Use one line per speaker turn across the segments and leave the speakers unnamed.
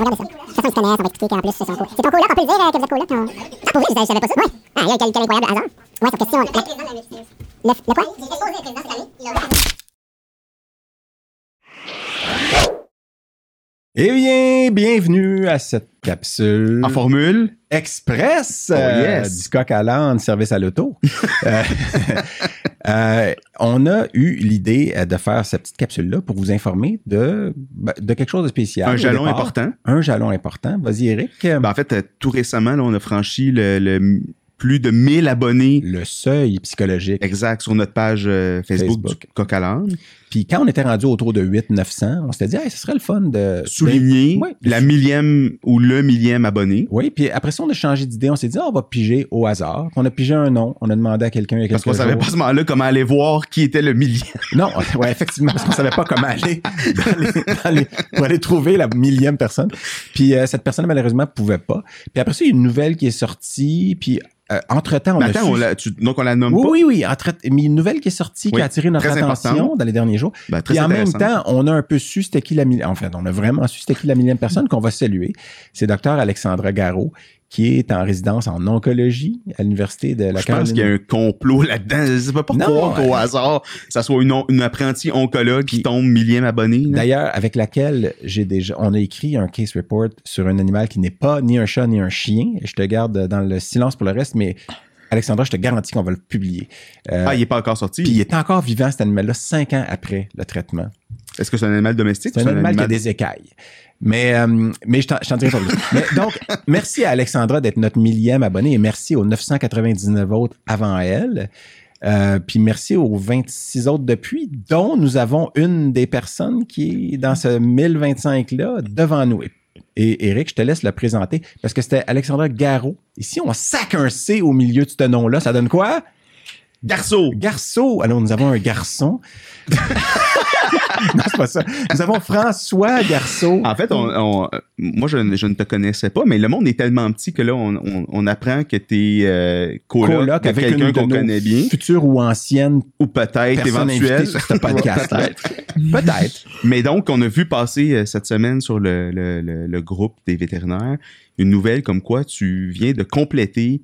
On regarde ça. Ça, ils se connaissent, on va expliquer qu'en plus, c'est son co. C'est ton coloc, on peut le dire euh, que vous êtes coloc, non? Ah, pour vrai, je savais pas ça. Ouais. Ah, il y a quel, quel incroyable hasard. Ouais, sauf que si on. Le, le quoi? J'ai exposé le président cette année.
Eh bien, bienvenue à cette capsule
En formule,
express
Oh,
euh, du coq à l'âne, service à l'auto. Euh, euh, on a eu l'idée de faire cette petite capsule-là pour vous informer de, ben, de quelque chose de spécial.
un jalon
départ.
important.
Un jalon important. Vas-y, Eric.
Ben, en fait, tout récemment, là, on a franchi le, le m- plus de 1000 abonnés
le seuil psychologique.
exact sur notre page euh, Facebook,
Facebook.
du Coq à l'âne.
Puis quand on était rendu autour de 800-900, on s'était dit, hey, ce serait le fun de...
Souligner
Ben, ouais, de
la millième ou le millième abonné.
Oui, puis après ça, on a changé d'idée. On s'est dit, ah, on va piger au hasard. On a pigé un nom. On a demandé à quelqu'un il y a
Parce qu'on savait
jours.
pas à ce moment-là comment aller voir qui était le millième.
Non, ouais, effectivement, parce qu'on savait pas comment aller dans les- dans les- pour aller trouver la millième personne. Puis euh, cette personne, malheureusement, pouvait pas. Puis après ça, il y a une nouvelle qui est sortie. Puis euh, entre-temps, on a
attends,
su-
on la- tu- donc on la nomme
Oui,
pas?
oui, oui. entre- Mais une nouvelle qui est sortie, qui a attiré notre attention dans les derniers jours.
Ben, très
Puis en même temps, on a un peu su c'était qui la millième. En fait, on a vraiment su c'était qui la millième personne qu'on va saluer. C'est docteur Alexandra Garot, qui est en résidence en oncologie à l'université de la
Je pense qu'il y a un complot là-dedans. Je sais pas pourquoi qu'au
euh,
hasard, ça soit une, une apprentie oncologue qui tombe millième abonné. là.
D'ailleurs, avec laquelle j'ai déjà, on a écrit un case report sur un animal qui n'est pas ni un chat ni un chien. Je te garde dans le silence pour le reste, mais Alexandra, je te garantis qu'on va le publier. Euh,
Ah, il est pas encore sorti?
puis il est encore vivant, cet animal-là, cinq ans après le traitement.
Est-ce que c'est un animal domestique?
C'est un animal qui a des écailles. Mais, euh, mais je t'en dirai pas plus. Mais donc, merci à Alexandra d'être notre millième abonné et merci aux 999 autres avant elle. Euh, puis merci aux 26 autres depuis, dont nous avons une des personnes qui est dans ce 1025-là devant nous. Et, et Eric, je te laisse le présenter parce que c'était Alexandra Garot. Ici, on sac un C au milieu de ce nom-là. Ça donne quoi?
Garceau!
Garceau. Alors, nous avons un garçon. non, c'est pas ça. Nous avons François Garceau.
En fait, on, on- euh, moi, je, ne- je ne te connaissais pas, mais le monde est tellement petit que là, on, on- apprend que tu es euh, coloc,
avec
quelqu'un qu'on connaît bien,
futures ou anciennes
ou peut-être éventuelle.
sur ce podcast.
Peut-être.
Peut-être.
Mais donc, on a vu passer euh, cette semaine sur le, le- le- le groupe des vétérinaires une nouvelle comme quoi tu viens de compléter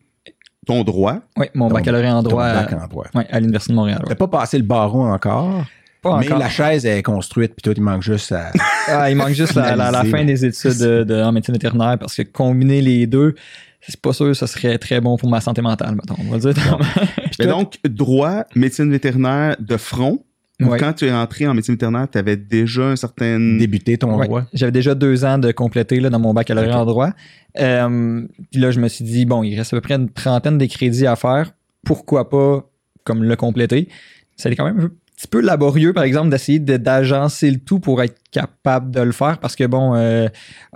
ton droit?
Oui, mon
Ton-
baccalauréat en
Ton
droit
bac en droit.
ouais, à l'Université de Montréal. ouais.
T'as pas passé le barreau encore,
Pas
mais
encore.
la chaise est construite, puis toi, il manque juste à...
Ah, il manque juste la, la- fin des études de, de- en médecine vétérinaire parce que combiner les deux, c'est pas sûr que ce serait très bon pour ma santé mentale, mettons. On va dire.
Mais donc, droit, médecine vétérinaire de front.
Ouais.
quand tu es entré en médecine vétérinaire, tu avais déjà un certain...
débuter ton
Ouais.
droit.
J'avais déjà deux ans de compléter là, dans mon baccalauréat en droit. Euh, puis là, je me suis dit, bon, il reste à peu près une trentaine de crédits à faire. Pourquoi pas comme le compléter? Ça quand même un petit peu laborieux, par exemple, d'essayer de- d'agencer le tout pour être capable de le faire parce que, bon, euh,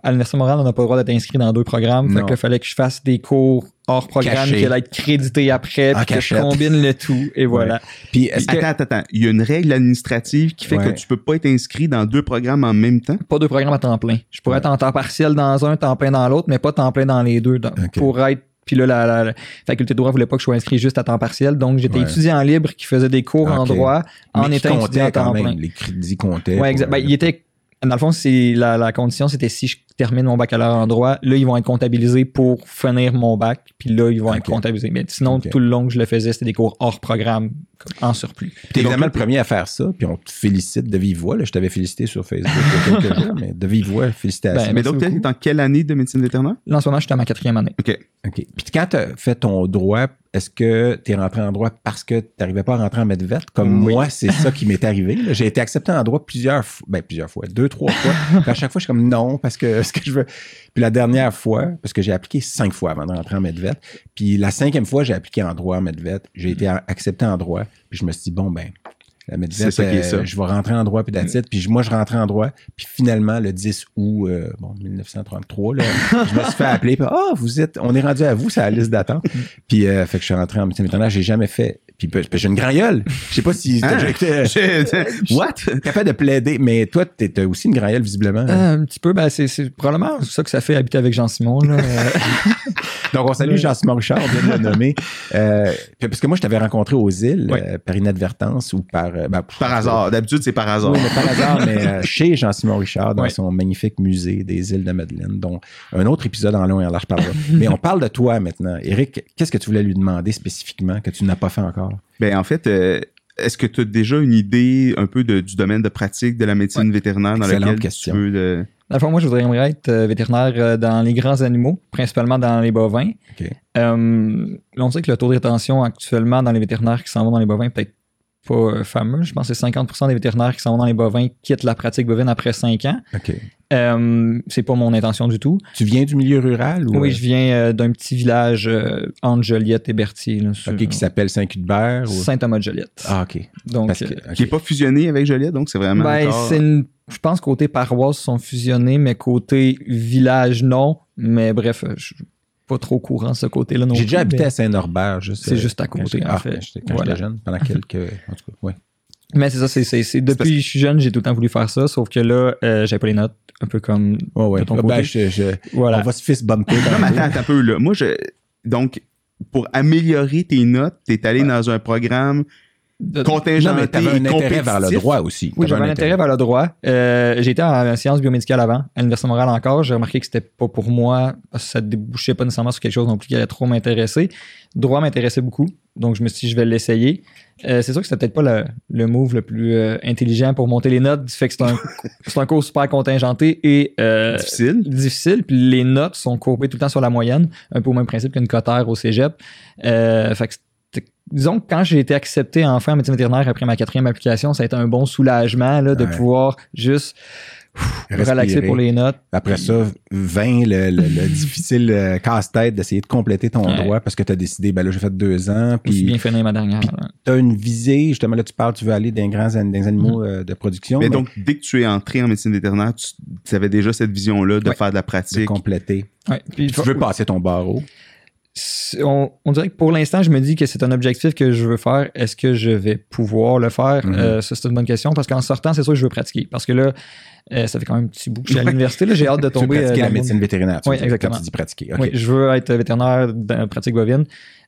à l'Université Montréal, on n'a pas le droit d'être inscrit dans deux programmes. Fait que là, fallait que je fasse des cours hors programme qui allaient être crédités après, puis que je combine le tout, et voilà.
Puis que...
Attends, attends, attends. Il y a une règle administrative qui fait
Ouais.
que tu peux pas être inscrit dans deux programmes en même temps?
Pas deux programmes à temps plein. Je pourrais être en temps partiel dans un, temps plein dans l'autre, mais pas temps plein dans les deux. Donc. Pour être. Puis là, la, la- la faculté de droit voulait pas que je sois inscrit juste à temps partiel. Donc, j'étais
Ouais.
étudiant libre qui faisait des cours en droit en étant étudiant à temps plein.
Les crédits comptaient.
Ouais, exact. Ben,
euh,
il était. Dans le fond, c'est la, la condition, c'était si je termine mon baccalauréat en droit, là, ils vont être comptabilisés pour finir mon bac, puis là, ils vont être comptabilisés. Mais sinon, tout le long que je le faisais, c'était des cours hors programme, en surplus.
T'es évidemment le premier à faire ça, puis on te félicite de vive voix. là. Je t'avais félicité sur Facebook il y a quelques jours, mais de vive voix, félicitations.
Ben,
Mais donc, tu es
beaucoup.
dans quelle année de médecine vétérinaire?
Là, en ce moment, je suis à ma quatrième année.
OK.
OK. Puis quand tu as fait ton droit, est-ce que tu es rentré en droit parce que tu n'arrivais pas à rentrer en medvet? Comme
Oui.
moi, c'est ça qui m'est arrivé. J'ai été accepté en droit plusieurs fois, ben plusieurs fois, deux, trois fois. Puis à chaque fois, je suis comme non, parce que ce que je veux. Puis la dernière fois, parce que j'ai appliqué cinq fois avant de rentrer en medvet. Puis la cinquième fois, j'ai appliqué en droit en medvet. J'ai été a- accepté en droit. Puis je me suis dit, bon, ben, la medvet,
C'est ça est
euh,
ça.
je vais rentrer en droit, puis that's it. Puis je- moi, je rentrais en droit. Puis finalement, le 10 août, euh, bon, 1933, là, je me suis fait appeler. Puis, ah, vous êtes, on est rendu à vous, c'est la liste d'attente. Puis, euh, fait que je suis rentré en médecine vétérinaire. J'ai jamais fait. Puis, j'ai une grand gueule. Je sais pas si
Hein?
t'as déjà été
What?
capable de plaider, mais toi, t'es- aussi une grand gueule, visiblement.
Euh, un petit peu, ben, c'est, probablement ça que ça fait habiter avec Jean-Simon. Euh,
Donc, on salue Jean-Simon Richard, bien de le nommer. Euh, parce que moi, je t'avais rencontré aux îles euh, par inadvertance ou par euh, ben, pff,
Par hasard. D'habitude, c'est par hasard.
Oui, mais par hasard, mais euh, chez Jean-Simon Richard, dans
Ouais.
son magnifique musée des îles de Madeleine, dont un autre épisode en long et en large parlera. mais on parle de toi maintenant. Eric, qu'est-ce que tu voulais lui demander spécifiquement que tu n'as pas fait encore?
Ben, en fait, euh, est-ce que tu as déjà une idée un peu de- du domaine de pratique de la médecine vétérinaire dans
Excellente
lequel
question.
tu veux... euh,
Dans le fond, moi, je voudrais être euh, vétérinaire euh, dans les grands animaux, principalement dans les bovins. Euh, on sait que le taux de rétention actuellement dans les vétérinaires qui s'en vont dans les bovins est peut-être pas euh, fameux. Je pense que c'est 50% des vétérinaires qui s'en vont dans les bovins quittent la pratique bovine après 5 ans.
OK.
Euh, c'est pas mon intention du tout.
Tu viens du milieu rural ou
Oui,
euh,
je viens euh, d'un petit village euh, entre Joliette et Berthier. Là, sur-
OK, qui s'appelle Saint-Cuthbert ou...
Saint-Thomas-de-Joliette.
Ah, OK.
Donc,
que.
Qui n'est pas fusionné avec Joliette, donc c'est vraiment
Ben,
encore-
c'est une- je pense côté paroisse sont fusionnés, mais côté village, non. Mais bref, je suis pas trop au courant ce côté-là non
J'ai déjà habité à Saint-Norbert. juste,
C'est
euh,
juste à
quand
côté,
j'étais-
en
ah,
fait.
quand j'étais quand
Voilà.
j'étais jeune, pendant quelques... En tout cas, oui.
Mais c'est ça, c'est, c'est, c'est-
parce
depuis que je suis jeune, j'ai tout le temps voulu faire ça, sauf que là, euh, j'avais pas les notes, un peu comme
Ouais, ouais.
de ton
Ah,
côté.
ben, je- je-
voilà.
On va se fist bumper.
Non, mais attends, attends un peu, là. Moi, je... Donc, pour améliorer tes notes, t'es allé dans un programme
Non, mais t'avais un intérêt vers le droit aussi.
Oui, j'avais un intérêt vers le droit. Euh, été en sciences biomédicales avant, à l'Université de Montréal encore. J'ai remarqué que c'était pas pour moi, parce que ça débouchait pas nécessairement sur quelque chose non plus qui allait trop m'intéresser. Droit m'intéressait beaucoup, donc je me suis dit, je vais l'essayer. Euh, c'est sûr que c'était peut-être pas le, le move le plus euh, intelligent pour monter les notes, du fait que c'est un, cours super contingenté et euh,
Difficile.
difficile. Puis les notes sont courbées tout le temps sur la moyenne, un peu au même principe qu'une cotère au cégep. Fait que disons que quand j'ai été accepté enfin en médecine vétérinaire après ma quatrième application, ça a été un bon soulagement là, de
Ouais.
pouvoir juste pff, relaxer pour les notes.
Après ça, 20, le, le- le difficile euh, casse-tête d'essayer de compléter ton
Ouais.
droit parce que tu as décidé, ben là, j'ai fait deux ans, puis
bien finir ma dernière.
tu as une visée, justement, là, tu parles, tu veux aller dans grands an- dans les animaux euh, de production,
Mais
mais
donc, dès que tu es entré en médecine vétérinaire, tu, tu avais déjà cette vision-là de
Ouais.
faire de la
de
pratique.
compléter.
Ouais. Puis,
Tu veux passer ton barreau.
On, on dirait que pour l'instant, je me dis que c'est un objectif que je veux faire. Est-ce que je vais pouvoir le faire?
Mhm.
Euh, ça, c'est une bonne question parce qu'en sortant, c'est sûr que je veux pratiquer. Parce que là, euh, ça fait quand même un petit bout que je suis à l'université. là. J'ai hâte de
Tu veux
tomber.
pratiquer
euh,
la médecine vétérinaire. tu
Oui, exactement.
quand Tu dis pratiquer.
Oui, je veux être vétérinaire dans la pratique bovine.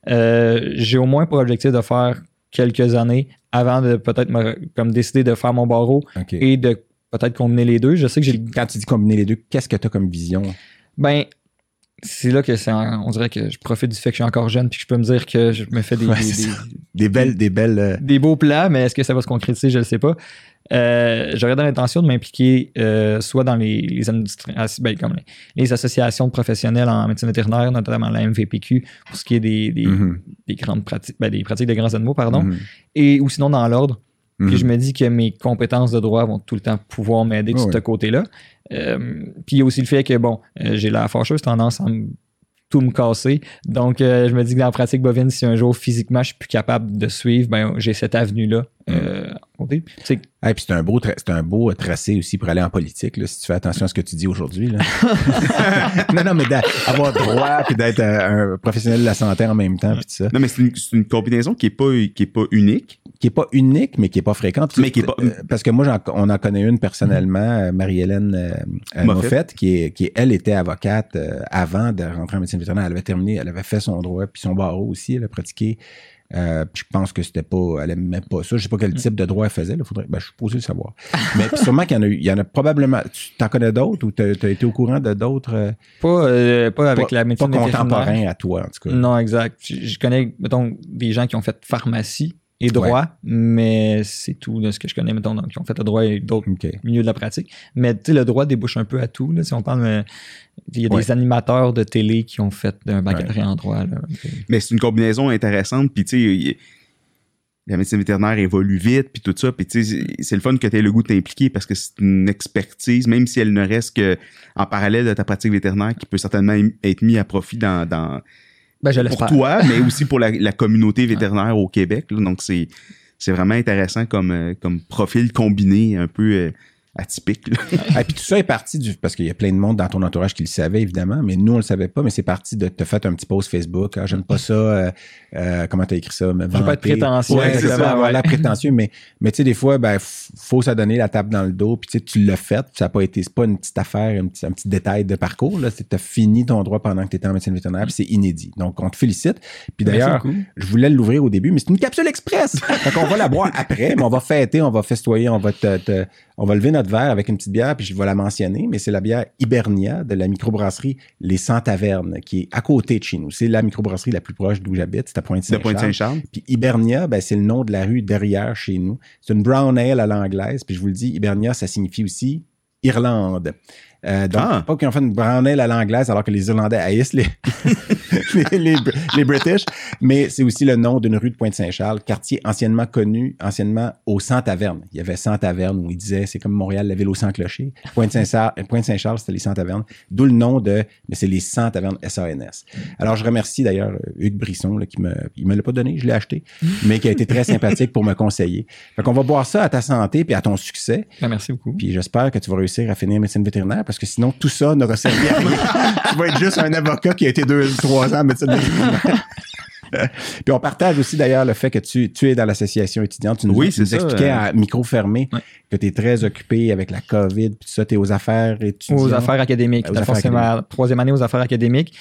J'ai au moins pour objectif de faire quelques années avant de peut-être me comme décider de faire mon barreau et de peut-être combiner les deux. Je sais que j'ai
Quand tu dis combiner les deux, qu'est-ce que tu as comme vision?
ben c'est là que c'est en- on dirait que je profite du fait que je suis encore jeune puis que je peux me dire que je me fais des,
Ouais,
des-
belles, des belles. euh,
des beaux plans, mais est-ce que ça va se concrétiser, je ne le sais pas. Euh, J'aurais dans l'intention de m'impliquer euh, soit dans les, les, industries- ah, ben, comme les, les associations de professionnels en médecine vétérinaire, notamment la MVPQ, pour ce qui est des, des,
mhm,
des grandes pratiques, ben, des pratiques de grands animaux, pardon,
mhm,
et ou sinon dans l'ordre.
Mhm.
Puis je me dis que mes compétences de droit vont tout le temps pouvoir m'aider de
Ah
ce
oui.
côté-là. Euh, puis il y a aussi le fait que, bon, euh, j'ai la fâcheuse tendance à me- tout me casser. Donc, euh, je me dis que dans la pratique bovine, si un jour physiquement je suis plus capable de suivre, ben j'ai cette avenue-là. Euh, côté. C'est-
puis c'est un beau, c'est un beau tracé aussi pour aller en politique, là, si tu fais attention à ce que tu dis aujourd'hui. non, non, mais d'avoir droit puis d'être un professionnel de la santé en même temps, puis tout ça,
Non, mais c'est une, c'est une combinaison qui est pas, qui est pas unique.
Qui est pas unique, mais qui est pas fréquente.
Mais qui est pas-
Euh, parce que moi, on en connaît une personnellement, euh, Marie-Hélène euh, euh,
Moffett.
Qui, est, qui elle était avocate euh, avant de rentrer en médecine vétérinaire. Elle avait terminé, elle avait fait son droit, puis son barreau aussi, elle a pratiqué. Euh, puis je pense que c'était pas, elle aimait pas ça. Je sais pas quel type de droit elle faisait. Là, faudrait, ben, je suis posé le savoir. Mais sûrement qu'il y en a eu, il y en a probablement. Tu t'en connais d'autres ou tu as été au courant de d'autres euh,
pas, euh, pas avec
pas,
la médecine
pas
vétérinaire.
contemporains à toi en tout cas?
Non, exact. Je, je connais, mettons, des gens qui ont fait pharmacie et droit, mais c'est tout de ce que je connais, mettons, donc, qui ont fait le droit et d'autres
Ok.
milieu de la pratique. Mais tu sais, le droit débouche un peu à tout. Là, si on parle, euh, il y a
Ouais.
des animateurs de télé qui ont fait un baccalauréat en droit. Là.
Mais c'est une combinaison intéressante. Puis, tu sais, la médecine vétérinaire évolue vite, puis tout ça. Puis, tu sais, c'est- le fun que tu aies le goût de t'impliquer parce que c'est une expertise, même si elle ne reste que en parallèle de ta pratique vétérinaire, qui peut certainement être mis à profit dans, dans
Ben, je
pour toi, mais aussi pour la, la communauté vétérinaire au Québec. là. Donc, c'est c'est vraiment intéressant comme, euh, comme profil combiné, un peu euh, atypique. là.
Et puis tout ça est parti du. Parce qu'il y a plein de monde dans ton entourage qui le savait, évidemment, mais nous, on le savait pas, mais c'est parti de te faire un petit post Facebook. Ah, j'aime pas ça. euh, euh, comment t'as écrit ça? Me
veux pas être prétentieux,
Ouais, c'est
exactement,
ça, avoir
ouais.
l'air prétentieux, mais, mais tu sais, des fois, ben, faut s'adonner la table dans le dos, puis tu tu l'as fait, ça n'a pas été, c'est pas une petite affaire, un petit, un petit détail de parcours, que t'as fini ton droit pendant que tu étais en médecine vétérinaire, puis c'est inédit. Donc, on te félicite. Puis d'ailleurs, je voulais l'ouvrir au début, mais c'est une capsule express. Donc, on va la boire après, mais on va fêter, on va festoyer, on va te, te- on va lever notre verre avec une petite bière, puis je vais la mentionner, mais c'est la bière Hibernia de la microbrasserie Les 100 Tavernes, qui est à côté de chez nous. C'est la microbrasserie la plus proche d'où j'habite, c'est à. Pointe-Saint-Charles. Puis Hibernia, ben, c'est le nom de la rue derrière chez nous. C'est une brown ale à l'anglaise. Puis je vous le dis, Hibernia, ça signifie aussi Irlande. Euh, donc,
Ah.
pas qu'ils ont fait une brown ale à l'anglaise alors que les Irlandais haïssent les, les, les, les British, mais c'est aussi le nom d'une rue de Pointe-Saint-Charles, quartier anciennement connu, anciennement au 100 Tavernes. Il y avait 100 Tavernes où ils disaient, c'est comme Montréal, la ville aux 100 clochers. Pointe-Saint-Charles, Pointe-Saint-Charles, c'était les 100 Tavernes. D'où le nom de, mais c'est les 100 Tavernes SANS. Alors, je remercie d'ailleurs euh, Hugues Brisson, là, qui me, il me l'a pas donné, je l'ai acheté, mais qui a été très sympathique pour me conseiller. Fait qu'on va boire ça à ta santé puis à ton succès.
Ben, merci beaucoup.
Puis j'espère que tu vas réussir à finir médecine vétérinaire parce que sinon tout ça n'aura servi à rien. tu vas être juste un avocat qui a été deux, trois ans en médecine. Puis on partage aussi d'ailleurs le fait que tu, tu es dans l'association étudiante. Tu nous,
Oui,
tu nous
c'est ça,
expliquais
euh.
à micro fermé
Ouais.
que tu es très occupé avec la COVID, puis tout ça, tu es aux affaires étudiantes.
Aux affaires académiques.
Aux affaires
c'est ma troisième année aux affaires académiques.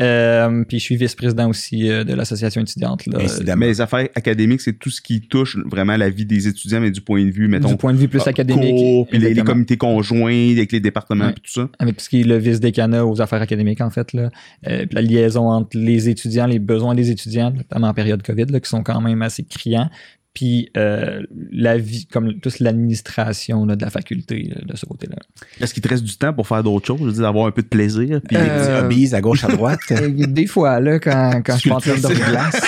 Euh, puis je suis vice-président aussi euh, de l'association étudiante. Là.
Mais les affaires académiques, c'est tout ce qui touche vraiment la vie des étudiants, mais du point de vue, mettons,
du point de vue plus
ah,
académique.
cours, puis les, comités conjoints avec les départements,
Ouais.
puis tout ça.
avec tout ce qui est le vice-décanat aux affaires académiques, en fait. Là. Euh, puis la liaison entre les étudiants, les besoins des étudiants, notamment en période COVID, là, qui sont quand même assez criants. Puis euh, la vie, comme toute l'administration là, de la faculté là, de ce côté-là.
Est-ce qu'il te reste du temps pour faire d'autres choses? Je veux dire, avoir un peu de plaisir. Puis
Des
Euh,
petits hobbies à gauche, à droite.
Euh, Des fois, là, quand, quand je suis en train de
glace.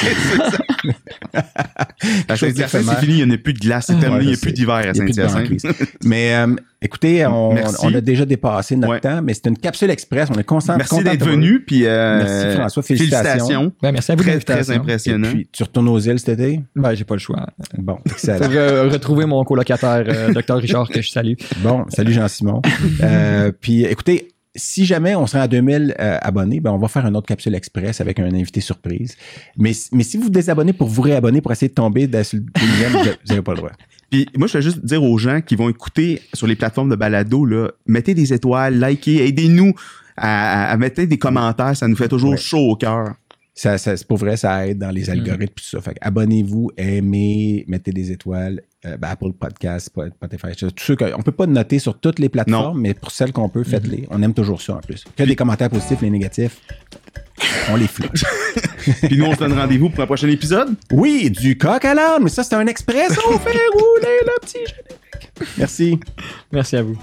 la
chose
chose c'est fini, il n'y en a plus de glace, c'est terminé,
Ouais,
il n'y a plus d'hiver à
Il y a plus de
Saint-Hyacinthe.
Mais euh, écoutez, on, on a déjà dépassé notre
Ouais.
temps, mais c'est une capsule express. On est constant.
Merci
content
d'être venu, puis euh,
Merci, François. Félicitations.
ben, merci à vous
Très, très
l'invitation.
Et
impressionnant.
puis, tu retournes aux îles cet été?
Ben, j'ai pas le choix.
Bon,
Pour
excellent.
euh, retrouver mon colocataire, euh, Dr Richard, que je salue.
Bon, salut Jean-Simon. Euh, puis écoutez, si jamais on serait à 2000 euh, abonnés, ben on va faire une autre capsule express avec un invité surprise. Mais, mais si vous vous désabonnez pour vous réabonner pour essayer de tomber dans sur le deuxième, vous n'avez pas le droit.
Puis moi, je veux juste dire aux gens qui vont écouter sur les plateformes de balado, là, mettez des étoiles, likez, aidez-nous à, à mettre des commentaires, ça nous fait toujours
Ouais.
chaud au cœur.
Ça, ça, c'est pour vrai, ça aide dans les algorithmes tout ça. Fait abonnez-vous, aimez, mettez des étoiles. Euh, ben, Apple Podcast, Spotify, tout ceux que- on peut pas noter sur toutes les plateformes, mais pour celles qu'on peut, faites-les. On aime toujours ça en plus. Que des commentaires positifs, les négatifs, on les flush.
Puis nous, on se donne rendez-vous pour un prochain épisode.
Oui, du coq à l'âne, mais ça, c'est un express. On fait rouler le petit générique. Merci.
Merci à vous.